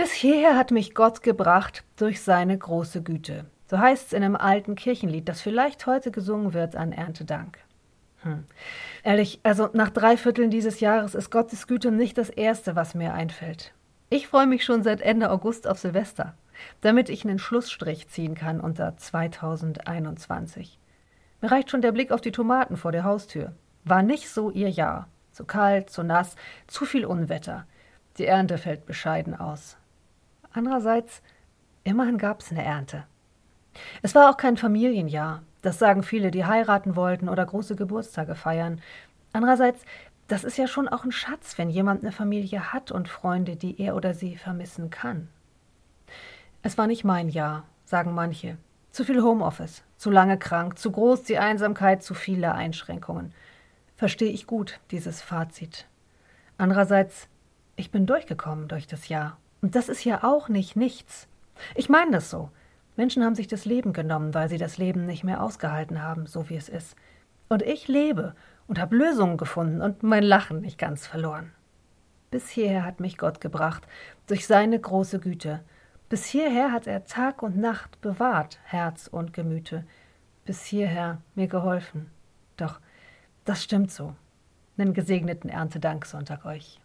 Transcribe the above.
Bis hierher hat mich Gott gebracht durch seine große Güte. So heißt es in einem alten Kirchenlied, das vielleicht heute gesungen wird an Erntedank. Hm. Ehrlich, also nach drei Vierteln dieses Jahres ist Gottes Güte nicht das Erste, was mir einfällt. Ich freue mich schon seit Ende August auf Silvester, damit ich einen Schlussstrich ziehen kann unter 2021. Mir reicht schon der Blick auf die Tomaten vor der Haustür. War nicht so ihr Jahr. Zu kalt, zu nass, zu viel Unwetter. Die Ernte fällt bescheiden aus. Andererseits, immerhin gab es eine Ernte. Es war auch kein Familienjahr. Das sagen viele, die heiraten wollten oder große Geburtstage feiern. Andererseits, das ist ja schon auch ein Schatz, wenn jemand eine Familie hat und Freunde, die er oder sie vermissen kann. Es war nicht mein Jahr, sagen manche. Zu viel Homeoffice, zu lange krank, zu groß die Einsamkeit, zu viele Einschränkungen. Verstehe ich gut, dieses Fazit. Andererseits, ich bin durchgekommen durch das Jahr. Und das ist ja auch nicht nichts. Ich meine das so. Menschen haben sich das Leben genommen, weil sie das Leben nicht mehr ausgehalten haben, so wie es ist. Und ich lebe und habe Lösungen gefunden und mein Lachen nicht ganz verloren. Bis hierher hat mich Gott gebracht, durch seine große Güte. Bis hierher hat er Tag und Nacht bewahrt, Herz und Gemüte. Bis hierher mir geholfen. Doch, das stimmt so. Nen gesegneten Erntedanksonntag euch.